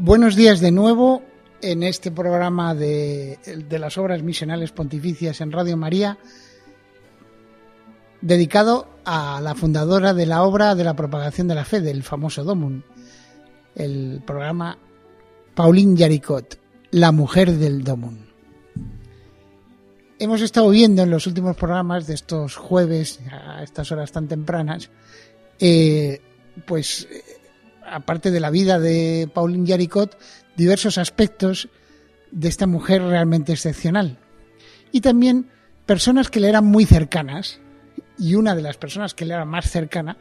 Buenos días de nuevo en este programa de, las obras misionales pontificias en Radio María, dedicado a la fundadora de la obra de la propagación de la fe, del famoso Domun, el programa Pauline Yaricot, la mujer del Domun. Hemos estado viendo en los últimos programas de estos jueves, a estas horas tan tempranas, eh, pues aparte de la vida de Pauline Jaricot, diversos aspectos de esta mujer realmente excepcional. Y también personas que le eran muy cercanas, y una de las personas que le era más cercana,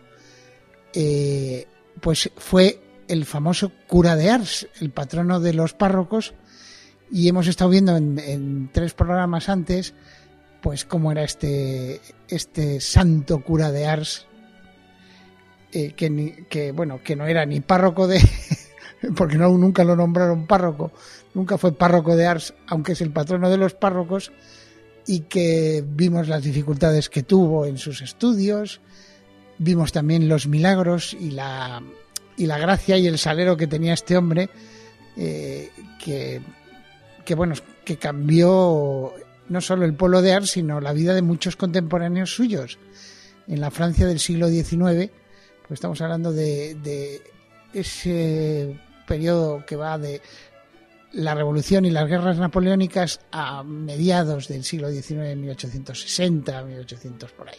eh, pues fue el famoso cura de Ars, el patrono de los párrocos, y hemos estado viendo en, tres programas antes, pues cómo era este, este santo cura de Ars, eh, que, bueno, que no era ni párroco de, porque no, nunca lo nombraron párroco, nunca fue párroco de Ars, aunque es el patrono de los párrocos, y que vimos las dificultades que tuvo en sus estudios, vimos también los milagros y la, y la gracia y el salero que tenía este hombre, eh, que, que, bueno, que cambió no solo el pueblo de Ars, sino la vida de muchos contemporáneos suyos. En la Francia del siglo XIX, estamos hablando de, ese periodo que va de la revolución y las guerras napoleónicas a mediados del siglo XIX, 1860, 1800 por ahí.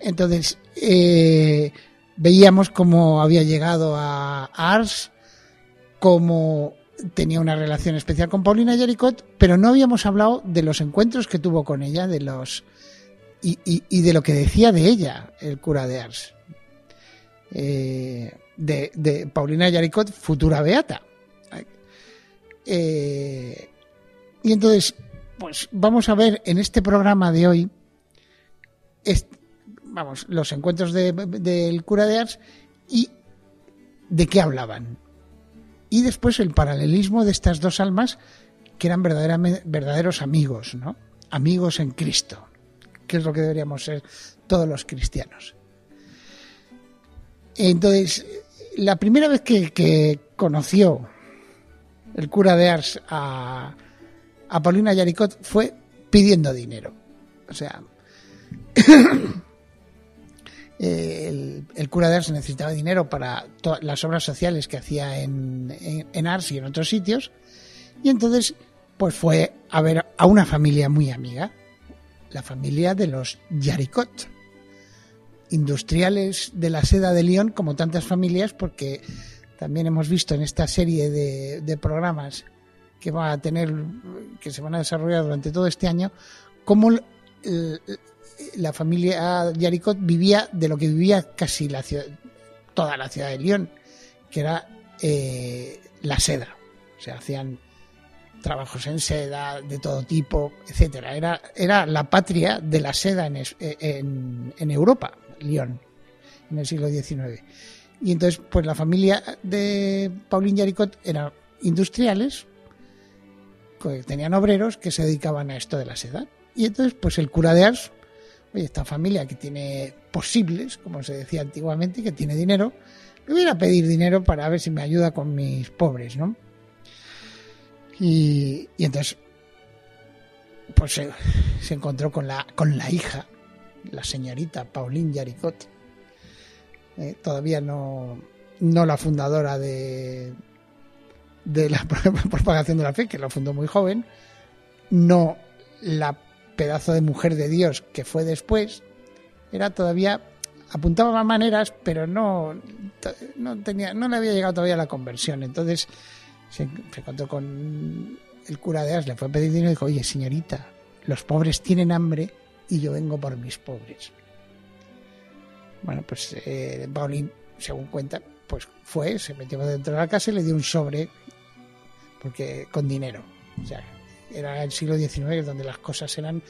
Entonces, eh, veíamos cómo había llegado a Ars, cómo tenía una relación especial con Paulina Jaricot, pero no habíamos hablado de los encuentros que tuvo con ella, de los y, y de lo que decía de ella el cura de Ars. Eh, de, Paulina Yaricot, futura beata. Eh, y entonces, pues vamos a ver en este programa de hoy, vamos, los encuentros del cura de Ars y de qué hablaban. Y después el paralelismo de estas dos almas que eran verdaderos amigos, ¿no? Amigos en Cristo, que es lo que deberíamos ser todos los cristianos. Entonces, la primera vez que, conoció el cura de Ars a, Paulina Yaricot fue pidiendo dinero. O sea, el, cura de Ars necesitaba dinero para las obras sociales que hacía en, en, Ars y en otros sitios. Y entonces, pues fue a ver a una familia muy amiga, la familia de los Yaricot industriales de la seda de León, como tantas familias, porque también hemos visto en esta serie de, programas que va a tener, que se van a desarrollar durante todo este año, cómo la familia Yaricot vivía de lo que vivía casi la ciudad, toda la ciudad de León, que era eh, la seda. O sea, hacían trabajos en seda de todo tipo, etcétera. Era, era la patria de la seda en, en, en Europa. Lyon, en el siglo XIX. Y entonces, pues la familia de Pauline Yaricot eran industriales, que tenían obreros que se dedicaban a esto de la seda. Y entonces, pues el cura de Ars, oye, esta familia que tiene posibles, como se decía antiguamente, que tiene dinero, le voy a pedir dinero para ver si me ayuda con mis pobres, ¿no? Y, entonces, pues se, se, encontró con la, con la hija la señorita Pauline Yaricot, eh, todavía no, no la fundadora de, de la propagación de la fe, que la fundó muy joven, no la pedazo de mujer de Dios que fue después, era todavía apuntaba más maneras, pero no, no tenía, no le había llegado todavía la conversión. Entonces se, encontró con el cura de As, le fue a pedir dinero y dijo, oye señorita, los pobres tienen hambre y yo vengo por mis pobres. Bueno, pues eh, Pauline según cuentan, pues fue, se metió dentro de la casa y le dio un sobre porque con dinero. O sea, era el siglo XIX donde las cosas eran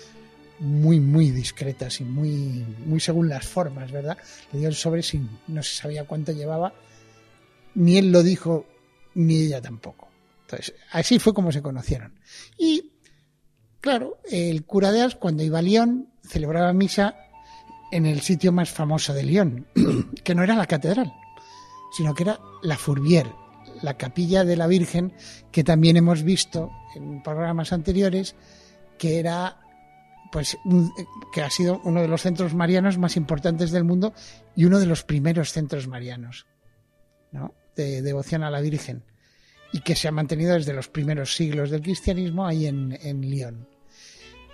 muy, muy discretas y muy, muy según las formas, ¿verdad? Le dio el sobre sin, no se sabía cuánto llevaba, ni él lo dijo, ni ella tampoco. Entonces, así fue como se conocieron. Y, claro, el cura de Ars, cuando iba a Lyon, celebraba misa en el sitio más famoso de Lyon, que no era la catedral, sino que era la Fourbière, la capilla de la Virgen, que también hemos visto en programas anteriores, que era pues que ha sido uno de los centros marianos más importantes del mundo y uno de los primeros centros marianos ¿no? de devoción a la Virgen y que se ha mantenido desde los primeros siglos del cristianismo ahí en, en Lyon.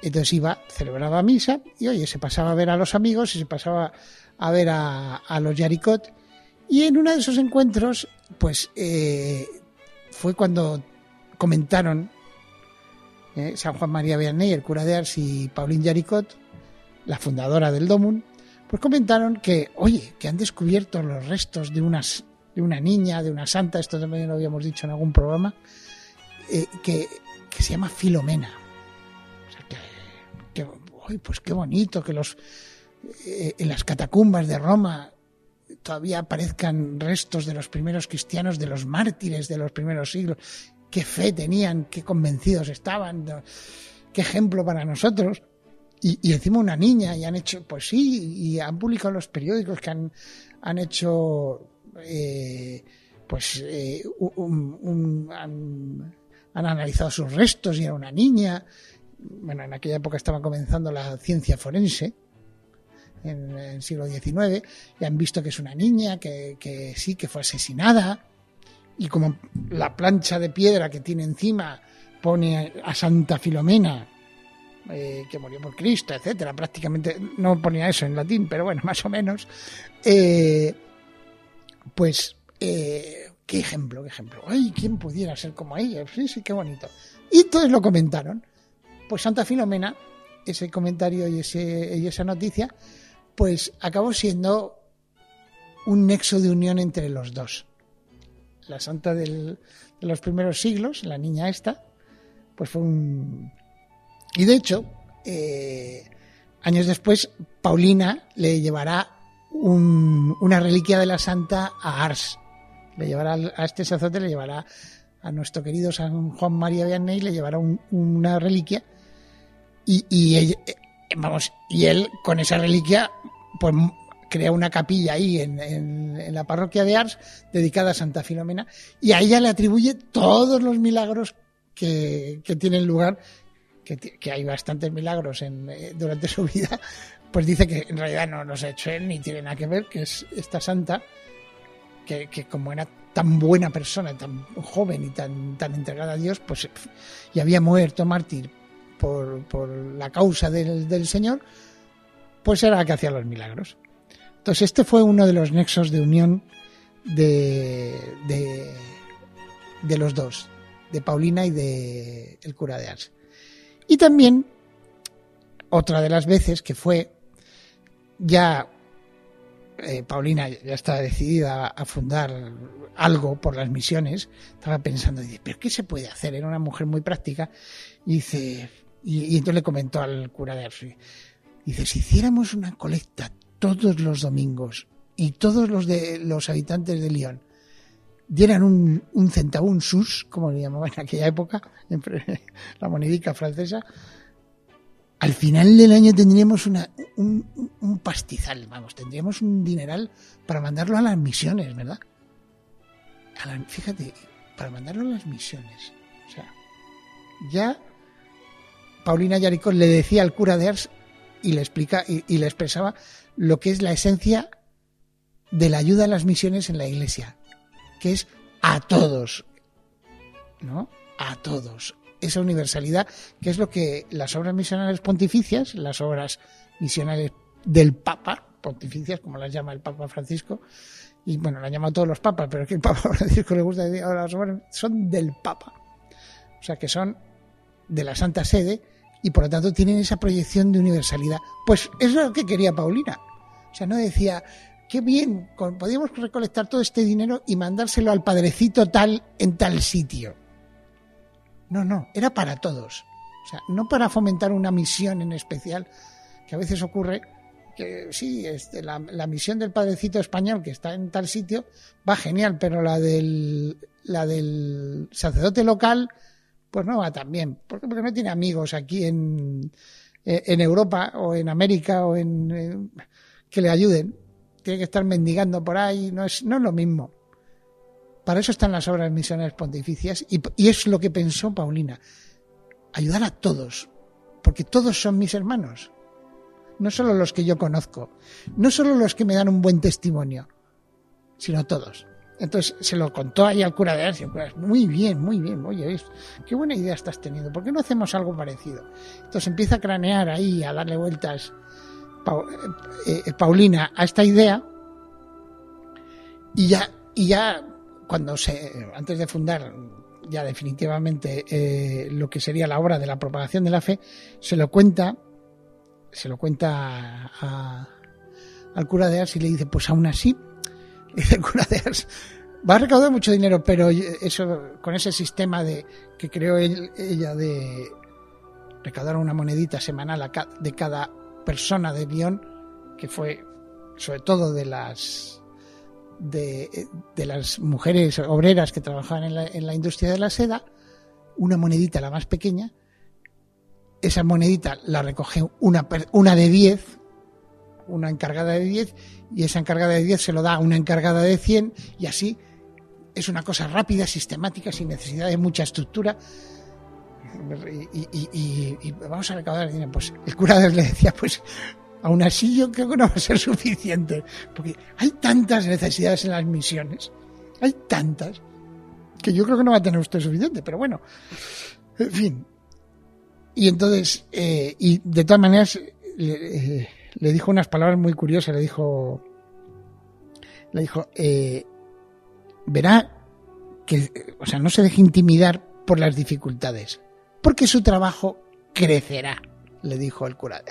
Entonces iba, celebraba misa y oye, se pasaba a ver a los amigos y se pasaba a ver a, los Yaricot. Y en uno de esos encuentros, pues eh, fue cuando comentaron eh, San Juan María Vianney, el cura de Ars y Pauline Yaricot, la fundadora del Domun, pues comentaron que, oye, que han descubierto los restos de unas de una niña, de una santa, esto también lo habíamos dicho en algún programa, eh, que, se llama Filomena. Uy, pues qué bonito que los eh, en las catacumbas de Roma todavía aparezcan restos de los primeros cristianos, de los mártires de los primeros siglos. Qué fe tenían, qué convencidos estaban, qué ejemplo para nosotros. Y, encima una niña, y han hecho, pues sí, y han publicado los periódicos que han, han hecho eh, pues eh, han, han, analizado sus restos y era una niña. Bueno, en aquella época estaba comenzando la ciencia forense, en el siglo XIX, y han visto que es una niña, que, que sí, que fue asesinada, y como la plancha de piedra que tiene encima pone a Santa Filomena, eh, que murió por Cristo, etcétera, prácticamente no ponía eso en latín, pero bueno, más o menos. Eh, pues, eh, qué ejemplo, qué ejemplo. Ay, ¿quién pudiera ser como ella? Sí, sí, qué bonito. Y entonces lo comentaron. Pues Santa Filomena, ese comentario y, ese, esa noticia, pues acabó siendo un nexo de unión entre los dos. La santa de los primeros siglos, la niña esta, pues fue un... Y de hecho, eh, años después, Paulina le llevará un, una reliquia de la santa a Ars. Le llevará a este sacerdote, le llevará a nuestro querido San Juan María Vianney, le llevará un, una reliquia y, y ella, vamos, y él con esa reliquia pues crea una capilla ahí en, en, en, la parroquia de Ars dedicada a Santa Filomena y a ella le atribuye todos los milagros que, que tienen lugar, que, que, hay bastantes milagros en, durante su vida, pues dice que en realidad no los ha hecho él ni tiene nada que ver, que es esta santa, que, que como era tan buena persona, tan joven y tan, tan entregada a Dios, pues y había muerto mártir por, la causa del, Señor, pues era la que hacía los milagros. Entonces este fue uno de los nexos de unión de, de, los dos, de Paulina y de el cura de Ars. Y también otra de las veces que fue ya eh, Paulina ya estaba decidida a fundar algo por las misiones, estaba pensando, dice, ¿pero qué se puede hacer? Era una mujer muy práctica dice, y, entonces le comentó al cura de Arsi, dice, si hiciéramos una colecta todos los domingos y todos los de los habitantes de Lyon dieran un, un centavo, un sus, como le llamaban en aquella época, la monedica francesa, al final del año tendríamos una, un, un, pastizal, vamos, tendríamos un dineral para mandarlo a las misiones, ¿verdad? A la, fíjate, para mandarlo a las misiones. O sea, ya Paulina Yaricón le decía al cura de Ars y le explica y, le expresaba lo que es la esencia de la ayuda a las misiones en la iglesia, que es a todos, ¿no? A todos, esa universalidad, que es lo que las obras misionales pontificias, las obras misionales del Papa, pontificias, como las llama el Papa Francisco, y bueno, la han llamado todos los papas, pero es que el Papa Francisco le gusta decir ahora son del Papa. O sea, que son de la Santa Sede y por lo tanto tienen esa proyección de universalidad. Pues eso es lo que quería Paulina. O sea, no decía, qué bien, podíamos recolectar todo este dinero y mandárselo al padrecito tal en tal sitio. No, no, era para todos. O sea, no para fomentar una misión en especial, que a veces ocurre que sí, este, la, misión del padrecito español que está en tal sitio va genial, pero la del, la del sacerdote local, pues no va tan bien. Porque no tiene amigos aquí en, en Europa o en América o en, que le ayuden. Tiene que estar mendigando por ahí, no es, no es lo mismo. Para eso están las obras misioneras pontificias y, y es lo que pensó Paulina. Ayudar a todos, porque todos son mis hermanos no solo los que yo conozco, no solo los que me dan un buen testimonio, sino todos. Entonces se lo contó ahí al cura de Ars muy bien, muy bien, oye, qué buena idea estás teniendo, ¿por qué no hacemos algo parecido? Entonces empieza a cranear ahí, a darle vueltas eh, eh, Paulina a esta idea. Y ya, y ya cuando se, antes de fundar ya definitivamente eh, lo que sería la obra de la propagación de la fe, se lo cuenta se lo cuenta al cura de Ars y le dice, pues aún así, dice de va a recaudar mucho dinero, pero eso con ese sistema de que creó ella de recaudar una monedita semanal de cada persona de Lyon, que fue sobre todo de las de, las mujeres obreras que trabajaban en la, en la industria de la seda, una monedita la más pequeña, esa monedita la recoge una, una de 10, una encargada de 10, y esa encargada de 10 se lo da a una encargada de 100, y así es una cosa rápida, sistemática, sin necesidad de mucha estructura. Y, vamos a recaudar dinero. Pues el cura le decía, pues aún así yo creo que no va a ser suficiente, porque hay tantas necesidades en las misiones, hay tantas, que yo creo que no va a tener usted suficiente, pero bueno, en fin, y entonces, eh, y de todas maneras, le, dijo unas palabras muy curiosas, le dijo, le dijo, eh, verá que, o sea, no se deje intimidar por las dificultades, porque su trabajo crecerá, le dijo el cura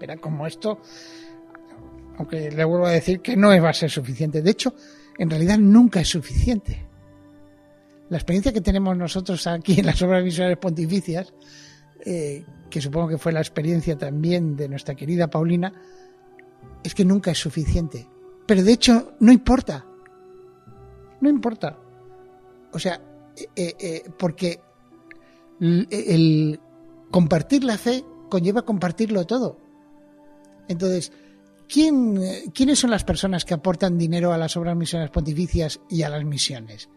Verá como esto, aunque le vuelvo a decir que no va a ser suficiente. De hecho, en realidad nunca es suficiente. La experiencia que tenemos nosotros aquí en las obras visuales pontificias eh, que supongo que fue la experiencia también de nuestra querida Paulina, es que nunca es suficiente. Pero de hecho, no importa. No importa. O sea, eh, eh, porque el, compartir la fe conlleva compartirlo todo. Entonces, ¿quién, ¿quiénes son las personas que aportan dinero a las obras misiones pontificias y a las misiones?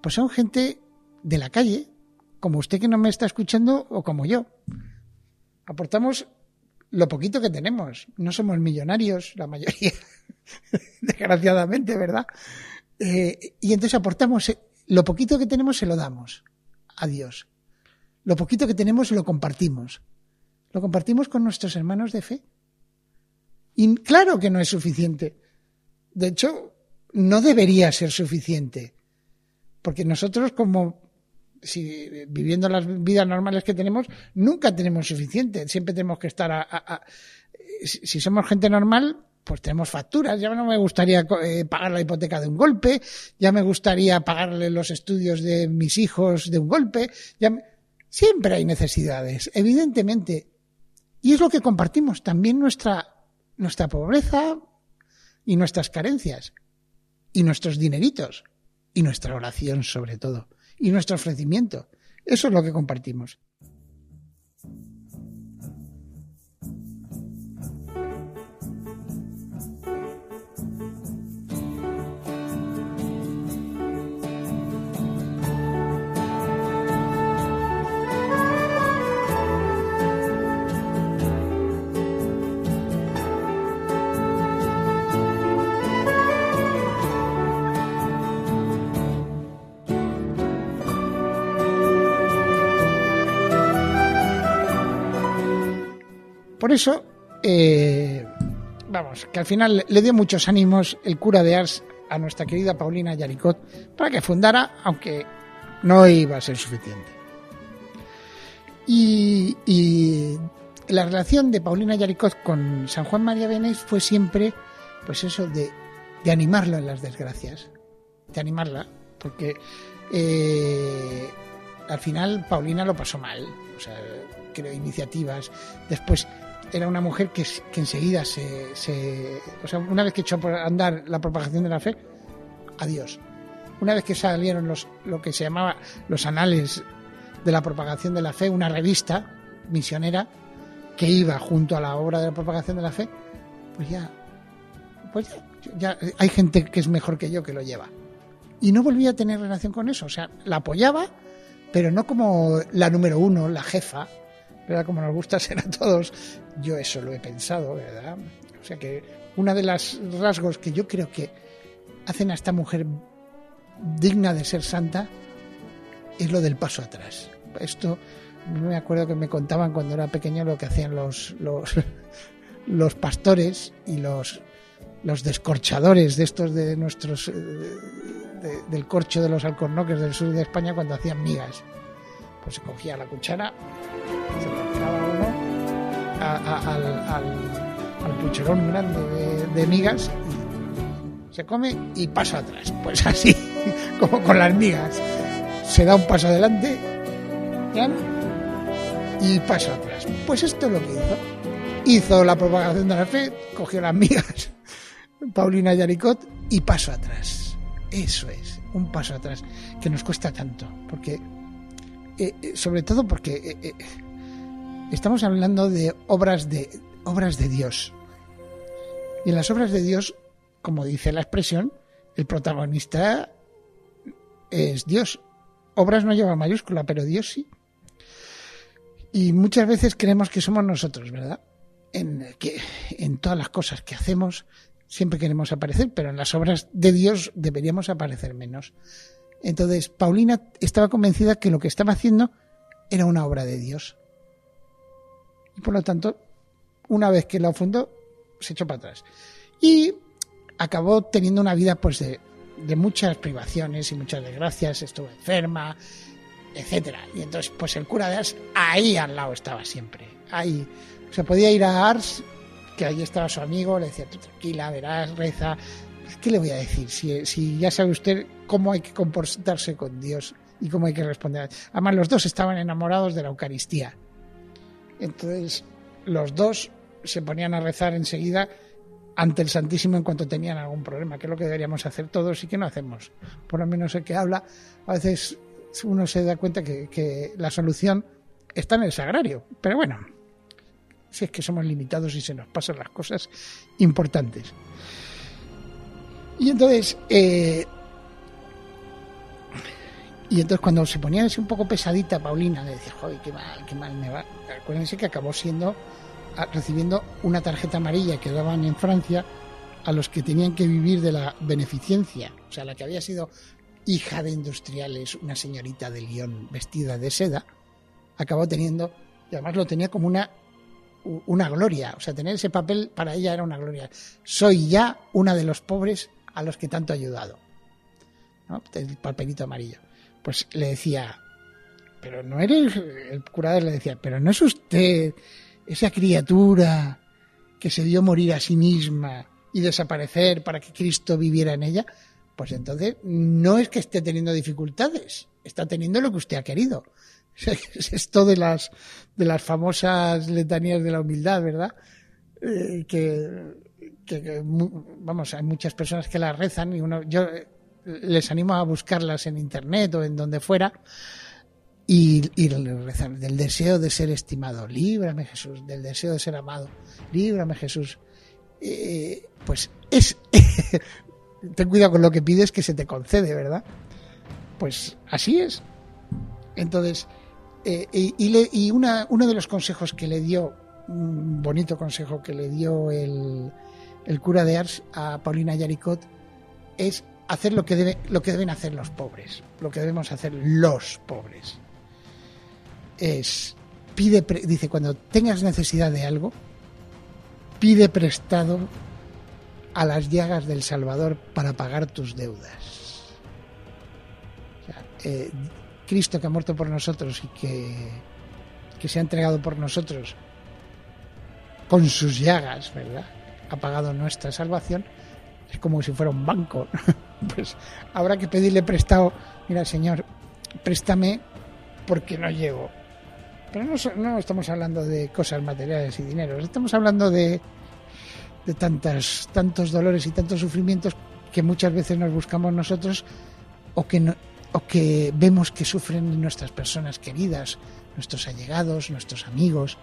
Pues son gente de la calle, como usted que no me está escuchando o como yo. Aportamos lo poquito que tenemos. No somos millonarios, la mayoría, desgraciadamente, ¿verdad? Eh, y entonces aportamos, eh, lo poquito que tenemos se lo damos a Dios. Lo poquito que tenemos lo compartimos. Lo compartimos con nuestros hermanos de fe. Y claro que no es suficiente. De hecho, no debería ser suficiente. Porque nosotros como si viviendo las vidas normales que tenemos, nunca tenemos suficiente. Siempre tenemos que estar a, si somos gente normal, pues tenemos facturas. Ya no me gustaría eh, pagar la hipoteca de un golpe, ya me gustaría pagarle los estudios de mis hijos de un golpe. Ya Siempre hay necesidades, evidentemente. Y es lo que compartimos, también nuestra, nuestra pobreza y nuestras carencias, y nuestros dineritos, y nuestra oración sobre todo y nuestro ofrecimiento. Eso es lo que compartimos. Por eso, eh, vamos, que al final le dio muchos ánimos el cura de Ars a nuestra querida Paulina Yaricot para que fundara, aunque no iba a ser suficiente. Y, la relación de Paulina Yaricot con San Juan María Benéis fue siempre, pues eso, de de animarlo en las desgracias, de animarla, porque eh, al final Paulina lo pasó mal, o sea, creó iniciativas, después era una mujer que, enseguida se, se, O sea, una vez que echó por andar la propagación de la fe, adiós. Una vez que salieron los, lo que se llamaba los anales de la propagación de la fe, una revista misionera que iba junto a la obra de la propagación de la fe, pues ya, pues ya, ya hay gente que es mejor que yo que lo lleva. Y no volvía a tener relación con eso. O sea, la apoyaba, pero no como la número uno, la jefa, ¿verdad? Como nos gusta ser a todos. Yo eso lo he pensado, ¿verdad? O sea que una de las rasgos que yo creo que hacen a esta mujer digna de ser santa es lo del paso atrás. Esto me acuerdo que me contaban cuando era pequeño lo que hacían los, los, los pastores y los, los descorchadores de estos de nuestros eh, de, del corcho de los alcornoques del sur de España cuando hacían migas. Pues se cogía la cuchara, al, al, al, pucherón grande de, migas se come y pasa atrás. Pues así, como con las migas. Se da un paso adelante y paso atrás. Pues esto es lo que hizo. Hizo la propagación de la fe, cogió las migas, Paulina Yaricot, y paso atrás. Eso es, un paso atrás, que nos cuesta tanto, porque, eh, eh sobre todo porque eh, estamos hablando de obras de, obras de Dios. Y en las obras de Dios, como dice la expresión, el protagonista es Dios. Obras no lleva mayúscula, pero Dios sí. Y muchas veces creemos que somos nosotros, ¿verdad? En, que, en todas las cosas que hacemos siempre queremos aparecer, pero en las obras de Dios deberíamos aparecer menos. Entonces, Paulina estaba convencida que lo que estaba haciendo era una obra de Dios. Y por lo tanto, una vez que lo fundó, se echó para atrás. Y acabó teniendo una vida pues de, de muchas privaciones y muchas desgracias, estuvo enferma, etcétera. Y entonces, pues el cura de Ars ahí al lado estaba siempre. Ahí. O sea, podía ir a Ars, que ahí estaba su amigo, le decía, tú tranquila, verás, reza. ¿Qué le voy a decir? Si, si ya sabe usted cómo hay que comportarse con Dios y cómo hay que responder. Además, los dos estaban enamorados de la Eucaristía. Entonces, los dos se ponían a rezar enseguida ante el Santísimo en cuanto tenían algún problema, que es lo que deberíamos hacer todos y que no hacemos. Por lo menos el que habla, a veces uno se da cuenta que, que, la solución está en el sagrario. Pero bueno, si es que somos limitados y se nos pasan las cosas importantes. Y entonces, eh, y entonces cuando se ponía así un poco pesadita Paulina, le decía, joder, qué mal, qué mal me va. Acuérdense que acabó siendo, recibiendo una tarjeta amarilla que daban en Francia a los que tenían que vivir de la beneficencia, o sea, la que había sido hija de industriales, una señorita de Lyon vestida de seda, acabó teniendo, y además lo tenía como una, una gloria, o sea, tener ese papel para ella era una gloria. Soy ya una de los pobres a los que tanto he ayudado. El papelito amarillo. Pues le decía, pero no eres, el curador le decía, pero no es usted esa criatura que se dio morir a sí misma y desaparecer para que Cristo viviera en ella pues entonces no es que esté teniendo dificultades, está teniendo lo que usted ha querido. Es esto de las, de las famosas letanías de la humildad, ¿verdad? Eh, que, vamos, hay muchas personas que las rezan y uno, yo les animo a buscarlas en internet o en donde fuera y, rezan del deseo de ser estimado, líbrame Jesús, del deseo de ser amado, líbrame Jesús. Eh, pues es ten cuidado con lo que pides que se te concede, ¿verdad? Pues así es. Entonces, eh, y, y, le, y una, uno de los consejos que le dio, un bonito consejo que le dio el, el cura de Ars a Paulina Yaricot, es hacer lo que, debe, lo que deben hacer los pobres, lo que debemos hacer los pobres. Es, pide, dice, cuando tengas necesidad de algo, pide prestado a las llagas del Salvador para pagar tus deudas. Eh, Cristo que ha muerto por nosotros y que, que se ha entregado por nosotros con sus llagas, ¿verdad? Ha pagado nuestra salvación. Es como si fuera un banco. pues habrá que pedirle prestado, mira señor, préstame porque no llego. Pero no, estamos hablando de cosas materiales y dinero, estamos hablando de, de tantas, tantos dolores y tantos sufrimientos que muchas veces nos buscamos nosotros o que, o que vemos que sufren nuestras personas queridas, nuestros allegados, nuestros amigos.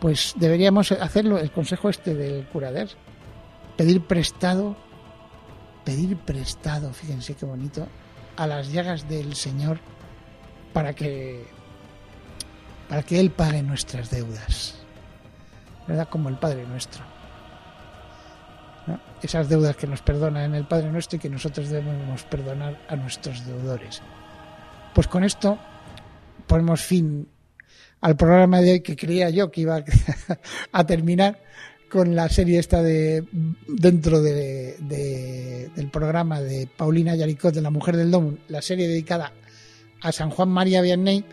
Pues deberíamos hacerlo, el consejo este del curader, pedir prestado, pedir prestado, fíjense qué bonito, a las llagas del Señor para que para que Él pague nuestras deudas, ¿verdad? Como el Padre nuestro. Esas deudas que nos perdona en el Padre nuestro y que nosotros debemos perdonar a nuestros deudores. Pues con esto ponemos fin al programa de hoy que creía yo que iba a terminar con la serie esta de dentro de, programa de Paulina Yaricot de la Mujer del Domo, la serie dedicada a San Juan María Vianney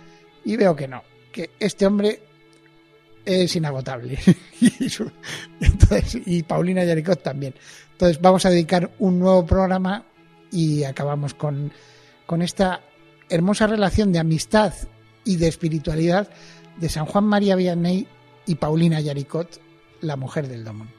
y veo que no, que este hombre es inagotable y, Paulina Yaricot también. Entonces vamos a dedicar un nuevo programa y acabamos con, con esta hermosa relación de amistad y de espiritualidad de San Juan María Vianney y Paulina Yaricot, la mujer del Domón.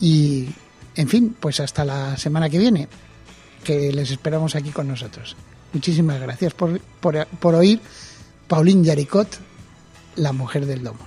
y, en fin, pues hasta la semana que viene, que les esperamos aquí con nosotros. Muchísimas gracias por, por, oír Pauline Yaricot, la mujer del domo.